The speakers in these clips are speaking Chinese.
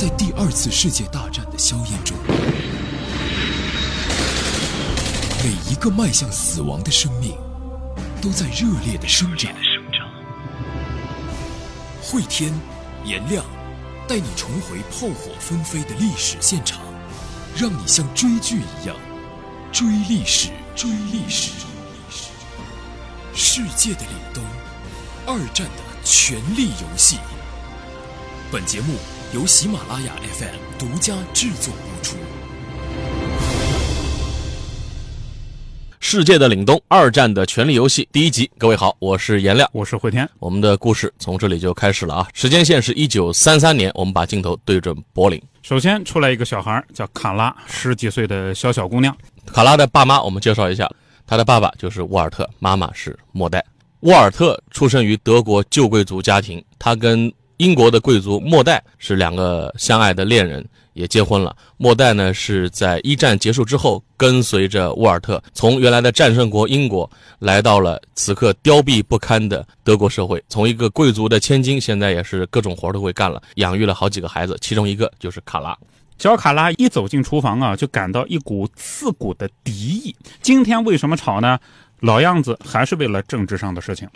在第二次世界大战的硝烟中，每一个迈向死亡的生命都在热烈的生长。汇天、颜亮带你重回炮火纷飞的历史现场，让你像追剧一样追历史、追历史。世界的凛冬，二战的权力游戏。本节目由喜马拉雅 FM 独家制作播出。世界的凛冬，二战的权力游戏第一集，各位好，我是颜亮，我是慧天，我们的故事从这里就开始了啊！时间线是一九三三年，我们把镜头对准柏林。首先出来一个小孩，叫卡拉，十几岁的小小姑娘。卡拉的爸妈，我们介绍一下，他的爸爸就是沃尔特，妈妈是莫代。沃尔特出生于德国旧贵族家庭，他跟英国的贵族莫代是两个相爱的恋人，也结婚了。莫代呢是在一战结束之后，跟随着沃尔特从原来的战胜国英国来到了此刻凋敝不堪的德国社会。从一个贵族的千金，现在也是各种活都会干了，养育了好几个孩子，其中一个就是卡拉。小卡拉一走进厨房啊，就感到一股刺骨的敌意。今天为什么吵呢？老样子，还是为了政治上的事情。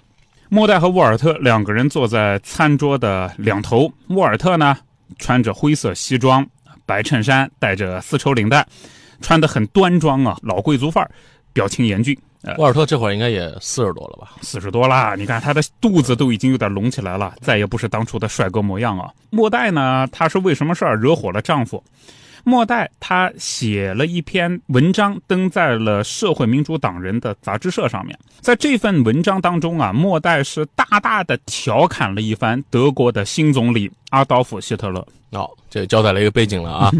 莫代和沃尔特两个人坐在餐桌的两头。沃尔特呢，穿着灰色西装、白衬衫，带着丝绸领带，穿得很端庄啊，老贵族范儿，表情严峻。沃尔特这会儿应该也四十多了吧？四十多啦，你看他的肚子都已经有点隆起来了，再也不是当初的帅哥模样啊。莫代呢，他是为什么事儿惹火了丈夫？莫代他写了一篇文章，登在了社会民主党人的杂志社上面。在这份文章当中啊，莫代是大大的调侃了一番德国的新总理阿道夫·希特勒。好，这交代了一个背景了啊。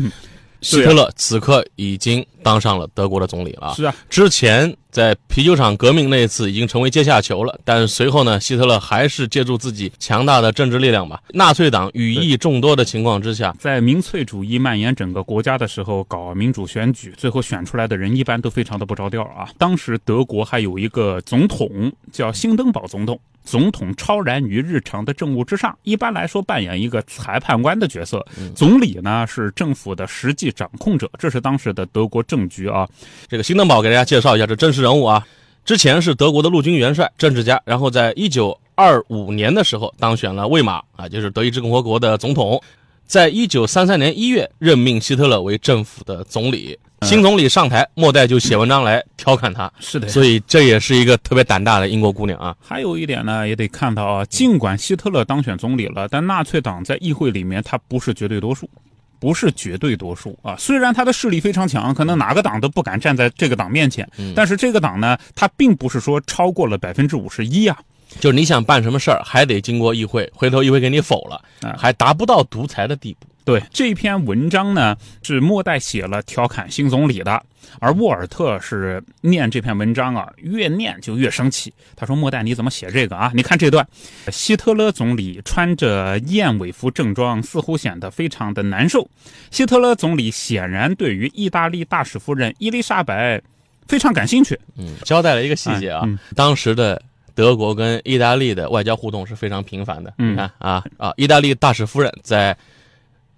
希特勒此刻已经当上了德国的总理了。是啊，之前在啤酒厂革命那次已经成为阶下囚了，但随后呢，希特勒还是借助自己强大的政治力量吧，纳粹党羽翼众多的情况之下，在民粹主义蔓延整个国家的时候搞民主选举，最后选出来的人一般都非常的不着调啊。当时德国还有一个总统叫兴登堡总统。总统超然于日常的政务之上，一般来说扮演一个裁判官的角色。总理呢是政府的实际掌控者，这是当时的德国政局啊。这个新登堡给大家介绍一下这真实人物啊，之前是德国的陆军元帅、政治家，然后在一九二五年的时候当选了魏玛啊，就是德意志共和国的总统，在一九三三年一月任命希特勒为政府的总理。新总理上台，莫代就写文章来调侃他，是的，所以这也是一个特别胆大的英国姑娘啊。还有一点呢，也得看到啊，尽管希特勒当选总理了，但纳粹党在议会里面他不是绝对多数，不是绝对多数啊。虽然他的势力非常强，可能哪个党都不敢站在这个党面前，但是这个党呢，他并不是说超过了百分之五十一啊。就是你想办什么事儿，还得经过议会，回头议会给你否了，还达不到独裁的地步。对这篇文章呢，是莫代写了调侃新总理的，而沃尔特是念这篇文章啊，越念就越生气。他说：“莫代你怎么写这个啊？你看这段，希特勒总理穿着燕尾服正装，似乎显得非常的难受。希特勒总理显然对于意大利大使夫人伊丽莎白非常感兴趣。嗯，交代了一个细节啊，当时的。”德国跟意大利的外交互动是非常频繁的。你看啊啊，意大利大使夫人在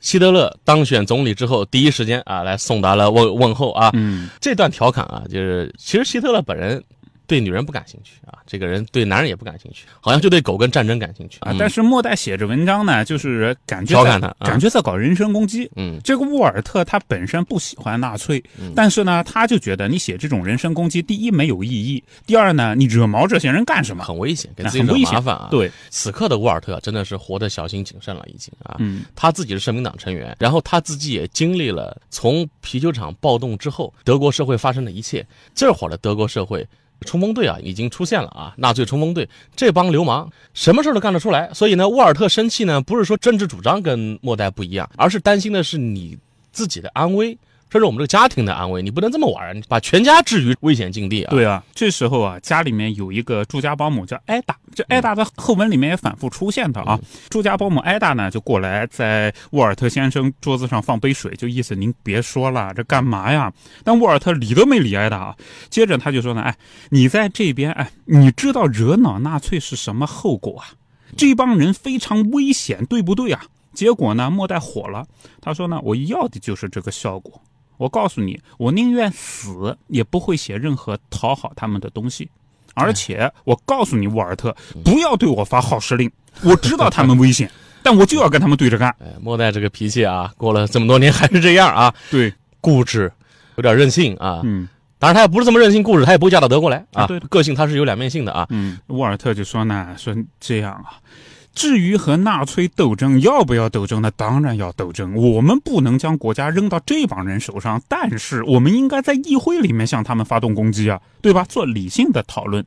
希特勒当选总理之后，第一时间啊来送达了问问候啊。嗯，这段调侃啊，就是其实希特勒本人。对女人不感兴趣啊，这个人对男人也不感兴趣，好像就对狗跟战争感兴趣啊。但是莫代写着文章呢，就是感觉调侃他，感觉在搞人身攻击。嗯，这个沃尔特他本身不喜欢纳粹，但是呢，他就觉得你写这种人身攻击，第一没有意义，第二呢，你惹毛这些人干什么？很危险，给自己惹麻烦啊。对，此刻的沃尔特真的是活得小心谨慎了，已经啊。嗯，他自己是社民党成员，然后他自己也经历了从啤酒厂暴动之后德国社会发生的一切，这会儿的德国社会。冲锋队啊，已经出现了啊！纳粹冲锋队这帮流氓，什么事都干得出来。所以呢，沃尔特生气呢，不是说政治主张跟莫代不一样，而是担心的是你自己的安危。这是我们这个家庭的安危，你不能这么玩，把全家置于危险境地啊！对啊，这时候啊，家里面有一个住家保姆叫艾达，这艾达在后文里面也反复出现的啊。住家保姆艾达呢，就过来在沃尔特先生桌子上放杯水，就意思您别说了，这干嘛呀？但沃尔特理都没理艾达啊。接着他就说呢，哎，你在这边，哎，你知道惹恼纳粹是什么后果啊？这帮人非常危险，对不对啊？结果呢，莫代火了，他说呢，我要的就是这个效果。我告诉你，我宁愿死也不会写任何讨好他们的东西。而且我告诉你，沃尔特，不要对我发号施令。我知道他们危险，但我就要跟他们对着干。哎，莫代这个脾气啊，过了这么多年还是这样啊，对，固执，有点任性啊。嗯当然，他也不是这么任性固执，他也不会嫁到德国来啊。啊对个性他是有两面性的啊。嗯，沃尔特就说呢，说这样啊。至于和纳粹斗争要不要斗争那？当然要斗争。我们不能将国家扔到这帮人手上，但是我们应该在议会里面向他们发动攻击啊，对吧？做理性的讨论。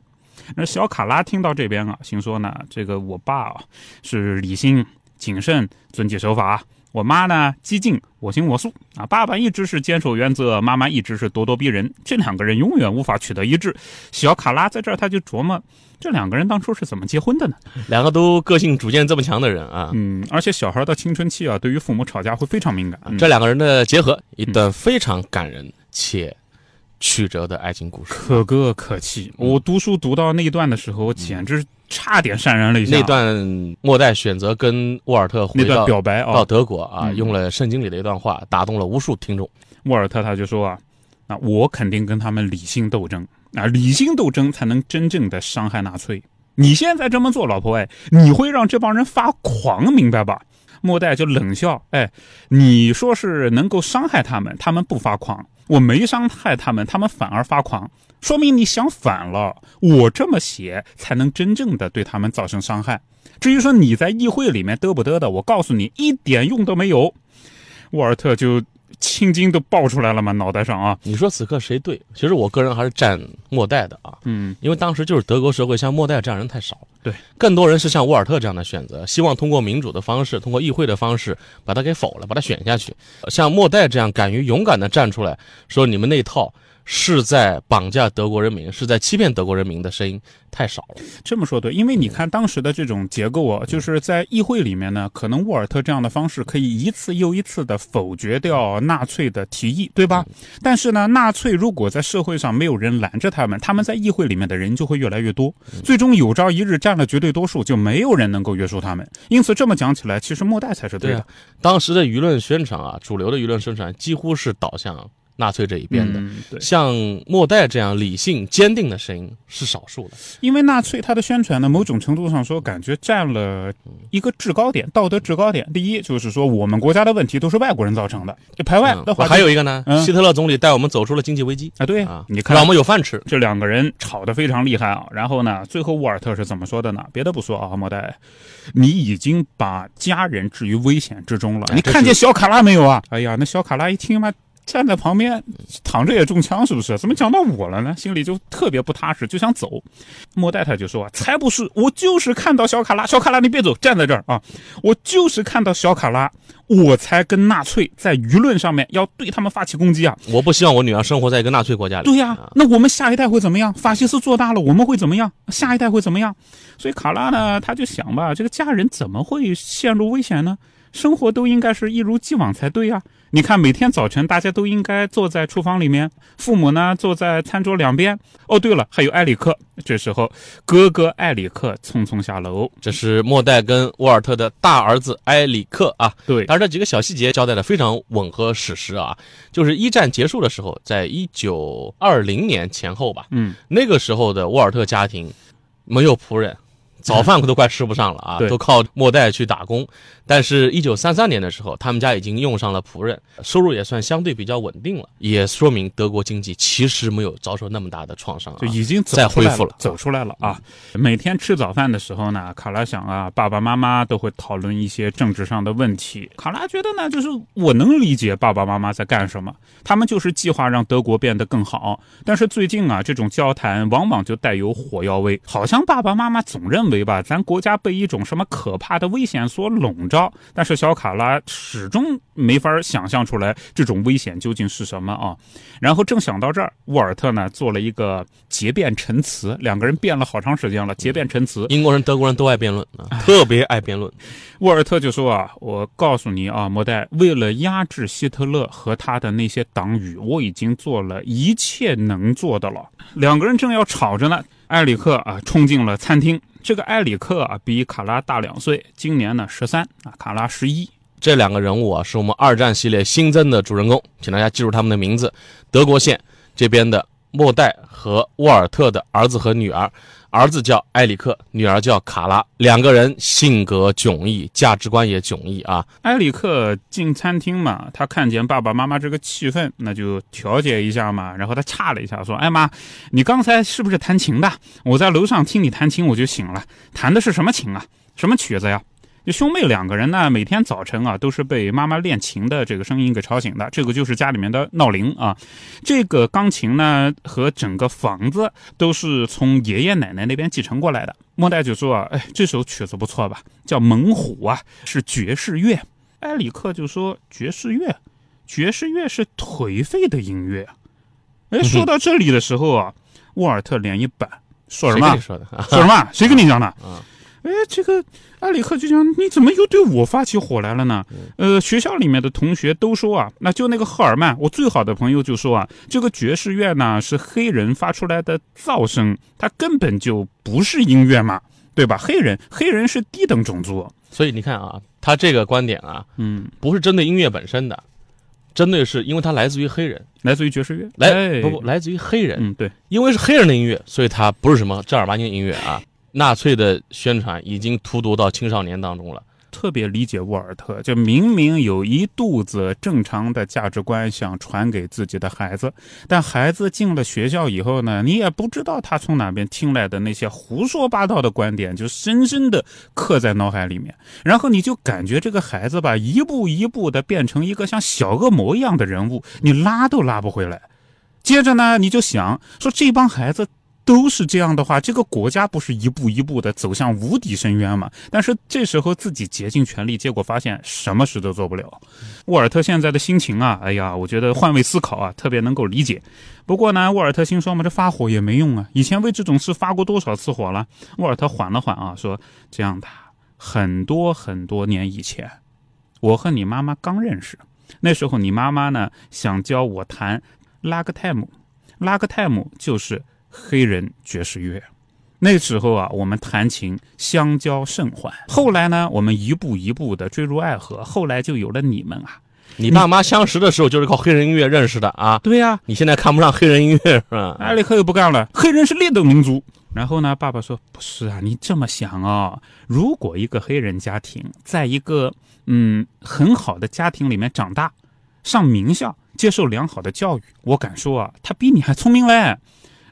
那小卡拉听到这边啊，心说呢，这个我爸啊是理性、谨慎、遵纪守法，我妈呢激进、我行我素啊。爸爸一直是坚守原则，妈妈一直是咄咄逼人，这两个人永远无法取得一致。小卡拉在这儿他就琢磨，这两个人当初是怎么结婚的呢？两个都个性主见这么强的人啊，嗯，而且小孩的青春期啊，对于父母吵架会非常敏感。嗯这两个人的结合，一段非常感人且曲折的爱情故事。可歌可泣。嗯我读书读到那一段的时候，我简直差点潸然泪下。那段莫代选择跟沃尔特回那段到表白啊到，德国啊，嗯用了圣经里的一段话，打动了无数听众。沃尔特他就说啊，那，我肯定跟他们理性斗争啊，理性斗争才能真正的伤害纳粹。你现在这么做，老婆哎，你会让这帮人发狂，明白吧？莫代就冷笑，哎，你说是能够伤害他们，他们不发狂，我没伤害他们，他们反而发狂，说明你想反了。我这么写才能真正的对他们造成伤害。至于说你在议会里面嘚不嘚的，我告诉你一点用都没有。沃尔特就青筋都爆出来了嘛，脑袋上啊，你说此刻谁对？其实我个人还是站莫代的啊，嗯，因为当时就是德国社会像莫代这样人太少了，对，更多人是像沃尔特这样的选择，希望通过民主的方式，通过议会的方式把他给否了，把他选下去。像莫代这样敢于勇敢的站出来说你们那套是在绑架德国人民，是在欺骗德国人民的声音太少了。这么说对，因为你看当时的这种结构啊，就是在议会里面呢，可能沃尔特这样的方式可以一次又一次的否决掉纳粹的提议，对吧？但是呢，纳粹如果在社会上没有人拦着他们，他们在议会里面的人就会越来越多，最终有朝一日占了绝对多数，就没有人能够约束他们。因此这么讲起来，其实莫代才是对的对啊。，当时的舆论宣传啊，主流的舆论宣传几乎是导向纳粹这一边的。嗯，对，像莫代这样理性坚定的声音是少数的。因为纳粹它的宣传呢，某种程度上说，感觉占了一个制高点，道德制高点。第一就是说，我们国家的问题都是外国人造成的，就排外嗯的话，还有一个呢，嗯希特勒总理带我们走出了经济危机啊，对啊，你看让我们有饭吃。这两个人吵得非常厉害啊。然后呢，最后沃尔特是怎么说的呢？别的不说啊，莫代，你已经把家人置于危险之中了。你看见小卡拉没有啊？哎呀，那小卡拉一听嘛。站在旁边，躺着也中枪，是不是？怎么讲到我了呢？心里就特别不踏实，就想走。莫代他就说啊，才不是，我就是看到小卡拉，小卡拉你别走，站在这儿啊！我就是看到小卡拉，我才跟纳粹在舆论上面要对他们发起攻击啊！我不希望我女儿生活在一个纳粹国家里。对呀、啊那我们下一代会怎么样？法西斯做大了，我们会怎么样？下一代会怎么样？所以卡拉呢，他就想吧，这个家人怎么会陷入危险呢？生活都应该是一如既往才对呀、你看，每天早晨大家都应该坐在厨房里面，父母呢坐在餐桌两边。哦，对了，还有埃里克。这时候，哥哥埃里克匆匆下楼。这是莫代跟沃尔特的大儿子埃里克啊。对，当然，这几个小细节交代的非常吻合史实啊。就是一战结束的时候，在一九二零年前后吧，嗯，那个时候的沃尔特家庭没有仆人，早饭都快吃不上了啊，都靠莫代去打工。但是，一九三三年的时候，他们家已经用上了仆人，收入也算相对比较稳定了，也说明德国经济其实没有遭受那么大的创伤啊就。已经走再恢复了走出来了啊！每天吃早饭的时候呢，卡拉想啊，爸爸妈妈都会讨论一些政治上的问题。卡拉觉得呢，就是我能理解爸爸妈妈在干什么，他们就是计划让德国变得更好。但是最近啊，这种交谈往往就带有火药味，好像爸爸妈妈总认为吧，咱国家被一种什么可怕的危险所笼罩。但是小卡拉始终没法想象出来这种危险究竟是什么啊。然后正想到这儿，沃尔特呢做了一个结辩陈词，两个人辩了好长时间了，结辩陈词。英国人、德国人都爱辩论啊，特别爱辩论。沃尔特就说啊，我告诉你啊，莫代，为了压制希特勒和他的那些党羽，我已经做了一切能做的了。两个人正要吵着呢，埃里克啊冲进了餐厅。这个埃里克啊比卡拉大两岁，今年呢十三啊，卡拉十一。这两个人物啊，是我们二战系列新增的主人公，请大家记住他们的名字：德国线这边的莫代和沃尔特的儿子和女儿。儿子叫埃里克，女儿叫卡拉，两个人性格迥异，价值观也迥异啊。埃里克进餐厅嘛，他看见爸爸妈妈这个气氛，那就调节一下嘛。然后他岔了一下，说：“哎妈，你刚才是不是弹琴的？我在楼上听你弹琴，我就醒了。弹的是什么琴啊？什么曲子呀？”兄妹两个人呢，每天早晨啊，都是被妈妈练琴的这个声音给吵醒的。这个就是家里面的闹铃啊。这个钢琴呢，和整个房子都是从爷爷奶奶那边继承过来的。莫代就说啊，哎，这首曲子不错吧？叫《猛虎》啊，是爵士乐。埃里克就说爵士乐，爵士乐是颓废的音乐。哎，说到这里的时候啊，沃尔特脸一板，说什么？说的？说什么？谁跟你讲的？哎，这个埃里克就讲，你怎么又对我发起火来了呢？呃，学校里面的同学都说啊，那就那个赫尔曼，我最好的朋友就说啊，这个爵士乐呢是黑人发出来的噪声，它根本就不是音乐嘛，对吧？黑人，黑人是低等种族，所以你看啊，他这个观点啊，嗯，不是针对音乐本身的，针对是因为它来自于黑人，来自于爵士乐，来不不来自于黑人，嗯，对，因为是黑人的音乐，所以它不是什么正儿八经的音乐啊。纳粹的宣传已经荼毒到青少年当中了。特别理解沃尔特，就明明有一肚子正常的价值观想传给自己的孩子，但孩子进了学校以后呢，你也不知道他从哪边听来的那些胡说八道的观点，就深深的刻在脑海里面。然后你就感觉这个孩子吧，一步一步的变成一个像小恶魔一样的人物，你拉都拉不回来。接着呢，你就想说这帮孩子。都是这样的话，这个国家不是一步一步的走向无底深渊吗？但是这时候自己竭尽全力，结果发现什么事都做不了。沃尔特现在的心情啊，哎呀，我觉得换位思考啊，特别能够理解。不过呢，沃尔特心说嘛，这发火也没用啊，以前为这种事发过多少次火了？沃尔特缓了缓啊，说这样的，很多很多年以前，我和你妈妈刚认识，那时候你妈妈呢想教我弹拉格泰姆，拉格泰姆就是。黑人爵士乐，那时候啊，我们弹琴相交甚欢。后来呢，我们一步一步的坠入爱河。后来就有了你们啊。你爸妈相识的时候就是靠黑人音乐认识的啊。对呀，你现在看不上黑人音乐是吧？埃里克又不干了，黑人是劣等民族。然后呢，爸爸说不是啊，你这么想啊，如果一个黑人家庭在一个嗯很好的家庭里面长大，上名校，接受良好的教育，我敢说啊，他比你还聪明嘞。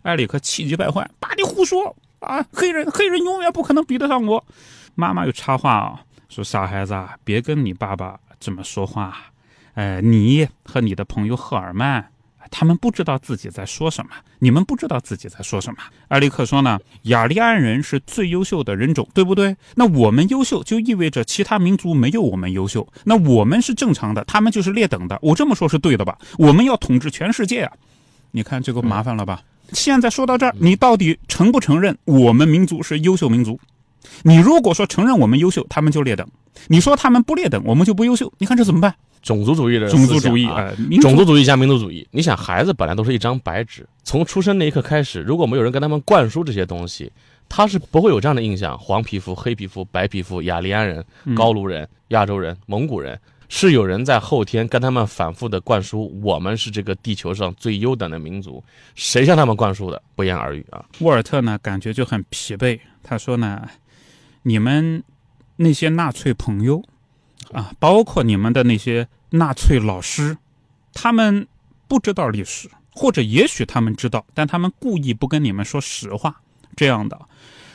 埃里克气急败坏：“爸，你胡说啊！黑人，黑人永远不可能比得上我。”妈妈又插话啊，说：“傻孩子，啊别跟你爸爸这么说话。哎，你和你的朋友赫尔曼，他们不知道自己在说什么，你们不知道自己在说什么。”埃里克说：“呢，雅利安人是最优秀的人种，对不对？那我们优秀，就意味着其他民族没有我们优秀。那我们是正常的，他们就是劣等的。我这么说是对的吧？我们要统治全世界啊！你看这个麻烦了吧？”现在说到这儿，你到底承不承认我们民族是优秀民族？你如果说承认我们优秀，他们就劣等；你说他们不劣等，我们就不优秀。你看这怎么办？种族主义的种族主义啊，种族主义加民族主义。你想，孩子本来都是一张白纸，从出生那一刻开始，如果没有人跟他们灌输这些东西，他是不会有这样的印象：黄皮肤、黑皮肤、白皮肤、雅利安人、高卢人、亚洲人、蒙古人。是有人在后天跟他们反复的灌输，我们是这个地球上最优等的民族，谁向他们灌输的，不言而喻啊。沃尔特呢，感觉就很疲惫。他说呢，你们那些纳粹朋友啊，包括你们的那些纳粹老师，他们不知道历史，或者也许他们知道，但他们故意不跟你们说实话。这样的，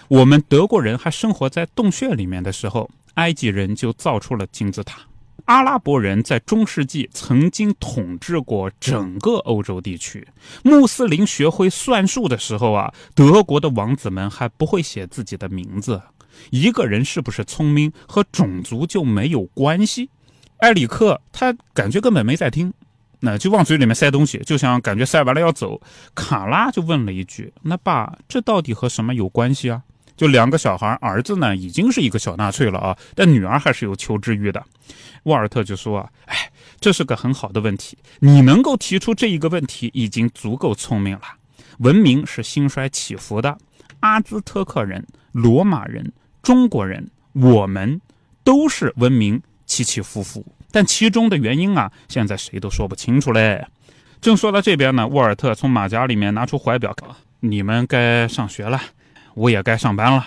我们德国人还生活在洞穴里面的时候，埃及人就造出了金字塔。阿拉伯人在中世纪曾经统治过整个欧洲地区。穆斯林学会算术的时候啊，德国的王子们还不会写自己的名字。一个人是不是聪明和种族就没有关系？埃里克他感觉根本没在听，那就往嘴里面塞东西，就像感觉塞完了要走。卡拉就问了一句：“那爸，这到底和什么有关系啊？”就两个小孩，儿子呢已经是一个小纳粹了啊，但女儿还是有求知欲的。沃尔特就说啊，哎，这是个很好的问题，你能够提出这一个问题已经足够聪明了。文明是兴衰起伏的，阿兹特克人、罗马人、中国人，我们都是文明起起伏伏，但其中的原因啊，现在谁都说不清楚嘞。正说到这边呢，沃尔特从马甲里面拿出怀表，你们该上学了，我也该上班了。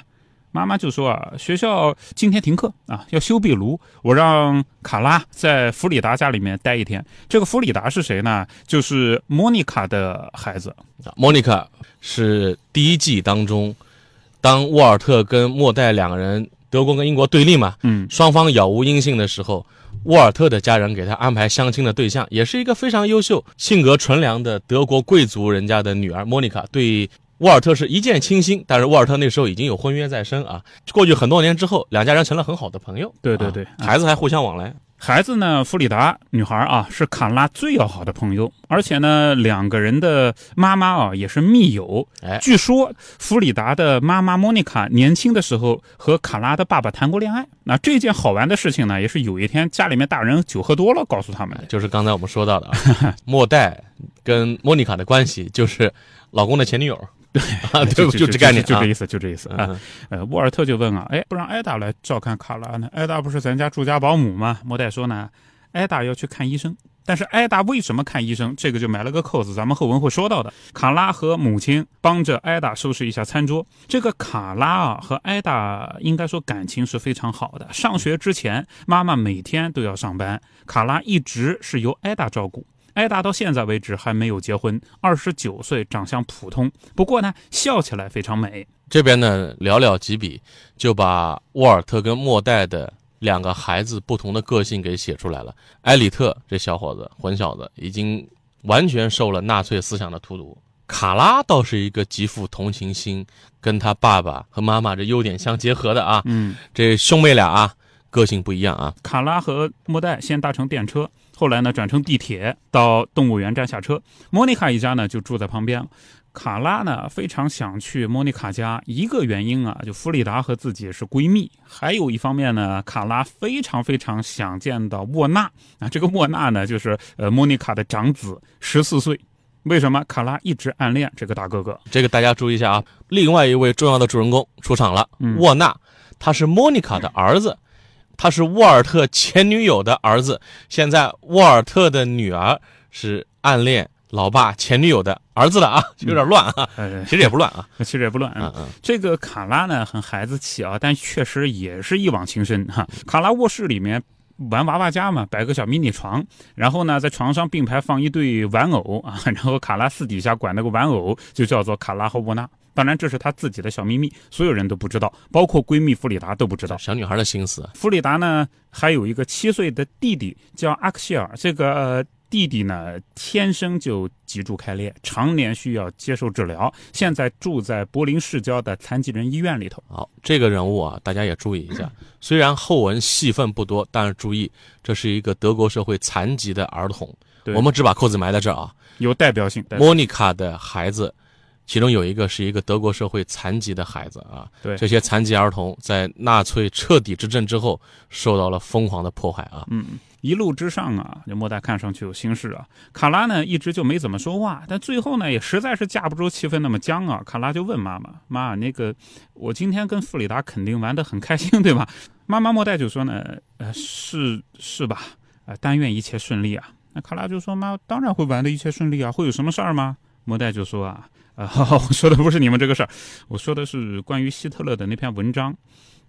妈妈就说啊，学校今天停课啊，要修壁炉。我让卡拉在弗里达家里面待一天。这个弗里达是谁呢？就是莫妮卡的孩子。莫妮卡是第一季当中，当沃尔特跟莫代两个人，德国跟英国对立嘛，嗯，双方杳无音信的时候，沃尔特的家人给他安排相亲的对象，也是一个非常优秀、性格纯良的德国贵族人家的女儿莫妮卡。对。沃尔特是一见倾心，但是沃尔特那时候已经有婚约在身啊。过去很多年之后，两家人成了很好的朋友。对对对，啊孩子还互相往来。孩子呢，弗里达女孩啊，是卡拉最要好的朋友，而且呢，两个人的妈妈啊也是密友。哎，据说弗里达的妈妈莫妮卡年轻的时候和卡拉的爸爸谈过恋爱。那这件好玩的事情呢，也是有一天家里面大人酒喝多了告诉他们的。就是刚才我们说到的啊，莫代跟莫妮卡的关系就是老公的前女友。对啊，对，就这概念，就这意思，就这意思啊。嗯呃，沃尔特就问啊，哎，不让艾达来照看卡拉呢？艾达不是咱家住家保姆吗？莫代说呢，艾达要去看医生。但是艾达为什么看医生？这个就埋了个扣子，咱们后文会说到的。卡拉和母亲帮着艾达收拾一下餐桌。这个卡拉啊和艾达应该说感情是非常好的。上学之前，妈妈每天都要上班，卡拉一直是由艾达照顾。艾达到现在为止还没有结婚，二十九岁，长相普通，不过呢，笑起来非常美。这边呢寥寥几笔就把沃尔特跟莫代的两个孩子不同的个性给写出来了。埃里特这小伙子，混小子，已经完全受了纳粹思想的荼毒。卡拉倒是一个极富同情心，跟他爸爸和妈妈这优点相结合的啊。嗯，这兄妹俩啊，个性不一样啊。卡拉和莫代先搭乘电车，后来呢转乘地铁到动物园站下车。莫妮卡一家呢就住在旁边。卡拉呢非常想去莫妮卡家，一个原因啊，就弗里达和自己是闺蜜；还有一方面呢，卡拉非常非常想见到沃纳啊。这个沃纳呢，就是呃莫妮卡的长子，十四岁。为什么卡拉一直暗恋这个大哥哥？这个大家注意一下啊。另外一位重要的主人公出场了，嗯沃纳，他是莫妮卡的儿子，他是沃尔特前女友的儿子。现在沃尔特的女儿是暗恋老爸前女友的儿子了啊，有点乱啊。呃，其实也不乱啊。其实也不乱。嗯嗯，这个卡拉呢，很孩子气啊，但确实也是一往情深哈。卡拉卧室里面玩娃娃家嘛，摆个小迷你床，然后呢，在床上并排放一对玩偶啊，然后卡拉私底下管那个玩偶就叫做卡拉和沃纳。当然，这是她自己的小秘密，所有人都不知道，包括闺蜜弗里达都不知道。小女孩的心思。弗里达呢，还有一个七岁的弟弟叫阿克谢尔。这个、呃弟弟呢，天生就脊柱开裂，常年需要接受治疗，现在住在柏林市郊的残疾人医院里头。好，这个人物啊，大家也注意一下。虽然后文戏份不多，但是注意，这是一个德国社会残疾的儿童。我们只把扣子埋在这儿啊。有代表性。莫妮卡的孩子，其中有一个是一个德国社会残疾的孩子啊。对这些残疾儿童在纳粹彻底执政之后，受到了疯狂的迫害啊。嗯，一路之上啊，这莫代看上去有心事啊。卡拉呢，一直就没怎么说话，但最后呢，也实在是架不住气氛那么僵啊。卡拉就问妈妈：“妈，那个我今天跟弗里达肯定玩得很开心，对吧？”妈妈莫代就说呢：“呃，是是吧？呃，但愿一切顺利啊。”那卡拉就说：“妈，当然会玩的一切顺利啊，会有什么事儿吗？”莫代就说啊。啊、我说的不是你们这个事儿，我说的是关于希特勒的那篇文章。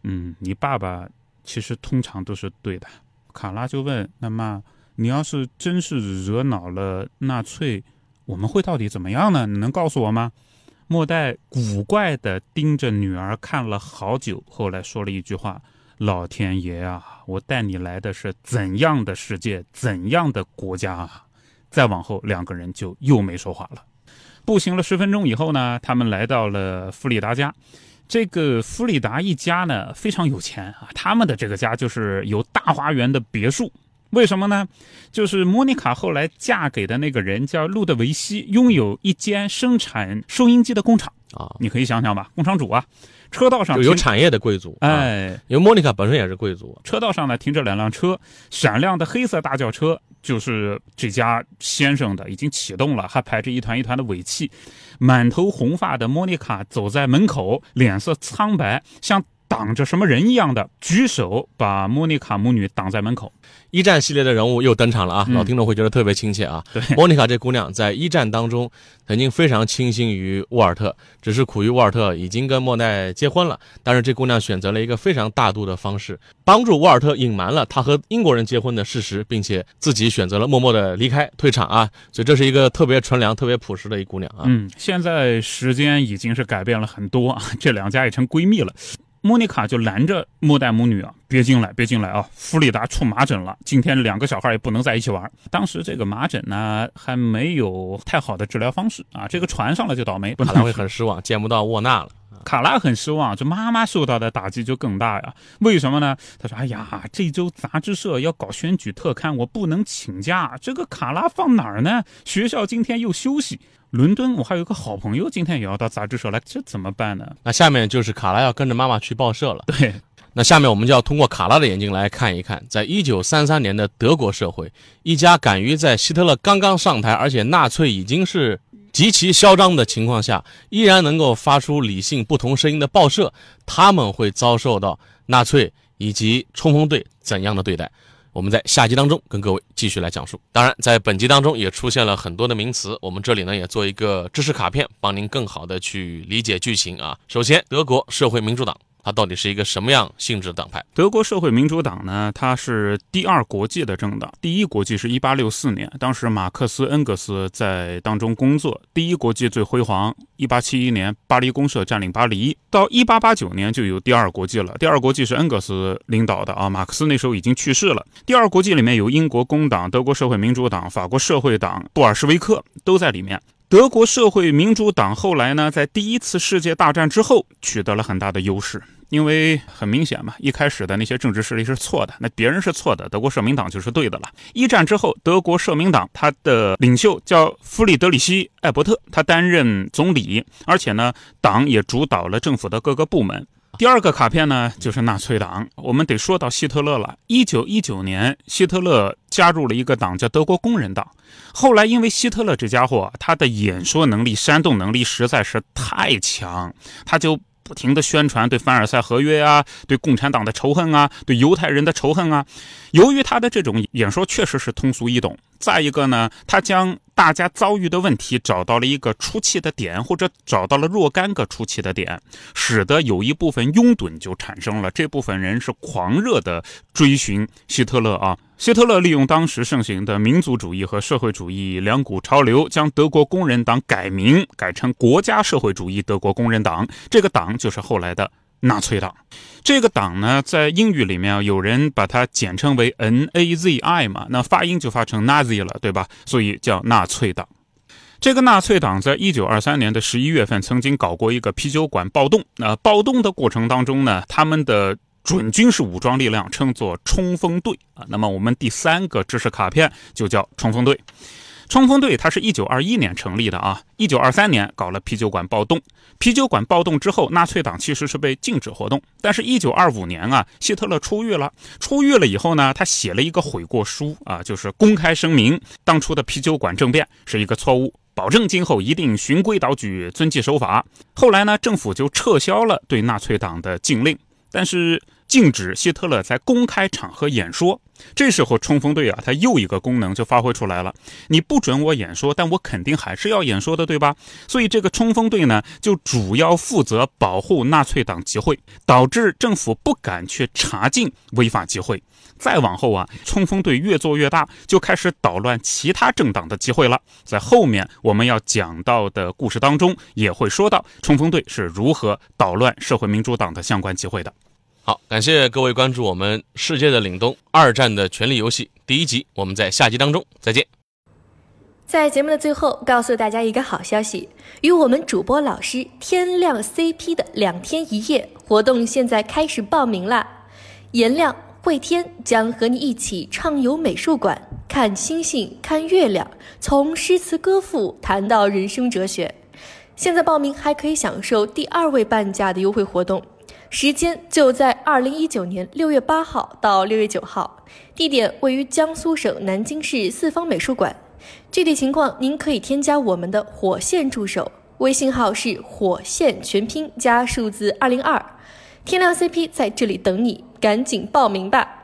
嗯，你爸爸其实通常都是对的。卡拉就问：“那么你要是真是惹恼了纳粹，我们会到底怎么样呢？你能告诉我吗？”莫代古怪地盯着女儿看了好久，后来说了一句话：“老天爷啊，我带你来的是怎样的世界，怎样的国家啊！”再往后，两个人就又没说话了。步行了十分钟以后呢，他们来到了弗里达家。这个弗里达一家呢非常有钱啊，他们的这个家就是有大花园的别墅。为什么呢？就是莫妮卡后来嫁给的那个人叫路德维希，拥有一间生产收音机的工厂。啊，你可以想想吧，工厂主啊，车道上有产业的贵族。啊，哎，因为莫妮卡本身也是贵族。车道上呢停着两辆车，闪亮的黑色大轿车就是这家先生的，已经启动了，还排着一团一团的尾气。满头红发的莫妮卡走在门口，脸色苍白，像挡着什么人一样的举手，把莫妮卡母女挡在门口。一战系列的人物又登场了啊！嗯老听众会觉得特别亲切啊。对莫妮卡这姑娘在一战当中曾经非常倾心于沃尔特，只是苦于沃尔特已经跟莫奈结婚了。但是这姑娘选择了一个非常大度的方式，帮助沃尔特隐瞒了她和英国人结婚的事实，并且自己选择了默默的离开退场啊。所以这是一个特别纯良、特别朴实的一姑娘啊。嗯，现在时间已经是改变了很多啊，这两家也成闺蜜了。莫妮卡就拦着莫代母女啊，别进来，别进来啊！弗里达出麻疹了，今天两个小孩也不能在一起玩。当时这个麻疹呢，还没有太好的治疗方式啊，这个传上了就倒霉。卡拉会很失望，见不到沃纳了。卡拉很失望，这妈妈受到的打击就更大呀。为什么呢？她说：“哎呀，这周杂志社要搞选举特刊，我不能请假。这个卡拉放哪儿呢？学校今天又休息。伦敦，我还有一个好朋友今天也要到杂志社来，这怎么办呢？那下面就是卡拉要跟着妈妈去报社了。对，那下面我们就要通过卡拉的眼睛来看一看，在一九三三年的德国社会，一家敢于在希特勒刚刚上台，而且纳粹已经是极其嚣张的情况下，依然能够发出理性不同声音的报社，他们会遭受到纳粹以及冲锋队怎样的对待？我们在下集当中跟各位继续来讲述。当然，在本集当中也出现了很多的名词，我们这里呢也做一个知识卡片，帮您更好的去理解剧情啊。首先，德国社会民主党。它到底是一个什么样性质的党派？德国社会民主党呢？它是第二国际的政党，第一国际是一八六四年，当时马克思、恩格斯在当中工作。第一国际最辉煌，一八七一年巴黎公社占领巴黎，到一八八九年就有第二国际了。第二国际是恩格斯领导的啊，马克思那时候已经去世了。第二国际里面有英国工党、德国社会民主党、法国社会党、布尔什维克都在里面。德国社会民主党后来呢，在第一次世界大战之后取得了很大的优势。因为很明显嘛，一开始的那些政治势力是错的，那别人是错的，德国社民党就是对的了。一战之后，德国社民党它的领袖叫弗里德里希·艾伯特，他担任总理，而且呢，党也主导了政府的各个部门。第二个卡片呢，就是纳粹党。我们得说到希特勒了。一九一九年，希特勒加入了一个党叫德国工人党。后来因为希特勒这家伙，他的演说能力、煽动能力实在是太强，他就。不停地宣传对凡尔赛合约啊，对共产党的仇恨啊，对犹太人的仇恨啊。由于他的这种演说确实是通俗易懂，再一个呢，他将大家遭遇的问题找到了一个出气的点，或者找到了若干个出气的点，使得有一部分拥趸就产生了。这部分人是狂热的追寻希特勒啊。希特勒利用当时盛行的民族主义和社会主义两股潮流，将德国工人党改名，改成国家社会主义德国工人党。这个党就是后来的纳粹党。这个党呢，在英语里面有人把它简称为 Nazi 嘛，那发音就发成 Nazi 了，对吧？所以叫纳粹党。这个纳粹党在一九二三年的十一月份曾经搞过一个啤酒馆暴动。那暴动的过程当中呢，他们的准军事武装力量称作冲锋队啊。那么我们第三个知识卡片就叫冲锋队。冲锋队它是一九二一年成立的啊，一九二三年搞了啤酒馆暴动。啤酒馆暴动之后，纳粹党其实是被禁止活动。但是，一九二五年啊，希特勒出狱了。出狱了以后呢，他写了一个悔过书啊，就是公开声明当初的啤酒馆政变是一个错误，保证今后一定循规蹈矩、遵纪守法。后来呢，政府就撤销了对纳粹党的禁令，但是禁止希特勒在公开场合演说。这时候，冲锋队啊，它又一个功能就发挥出来了。你不准我演说，但我肯定还是要演说的，对吧？所以这个冲锋队呢，就主要负责保护纳粹党集会，导致政府不敢去查禁违法集会。再往后啊，冲锋队越做越大，就开始捣乱其他政党的集会了。在后面我们要讲到的故事当中，也会说到冲锋队是如何捣乱社会民主党的相关集会的。好，感谢各位关注我们《世界的凛冬：二战的权力游戏》第一集，我们在下集当中再见。在节目的最后，告诉大家一个好消息：与我们主播老师天亮 CP 的两天一夜活动现在开始报名啦！颜亮、慧天将和你一起畅游美术馆，看星星，看月亮，从诗词歌赋谈到人生哲学。现在报名还可以享受第二位半价的优惠活动。时间就在二零一九年六月八号到六月九号，地点位于江苏省南京市四方美术馆。具体情况您可以添加我们的火线助手，微信号是火线全拼加数字二零二。天亮 CP 在这里等你，赶紧报名吧。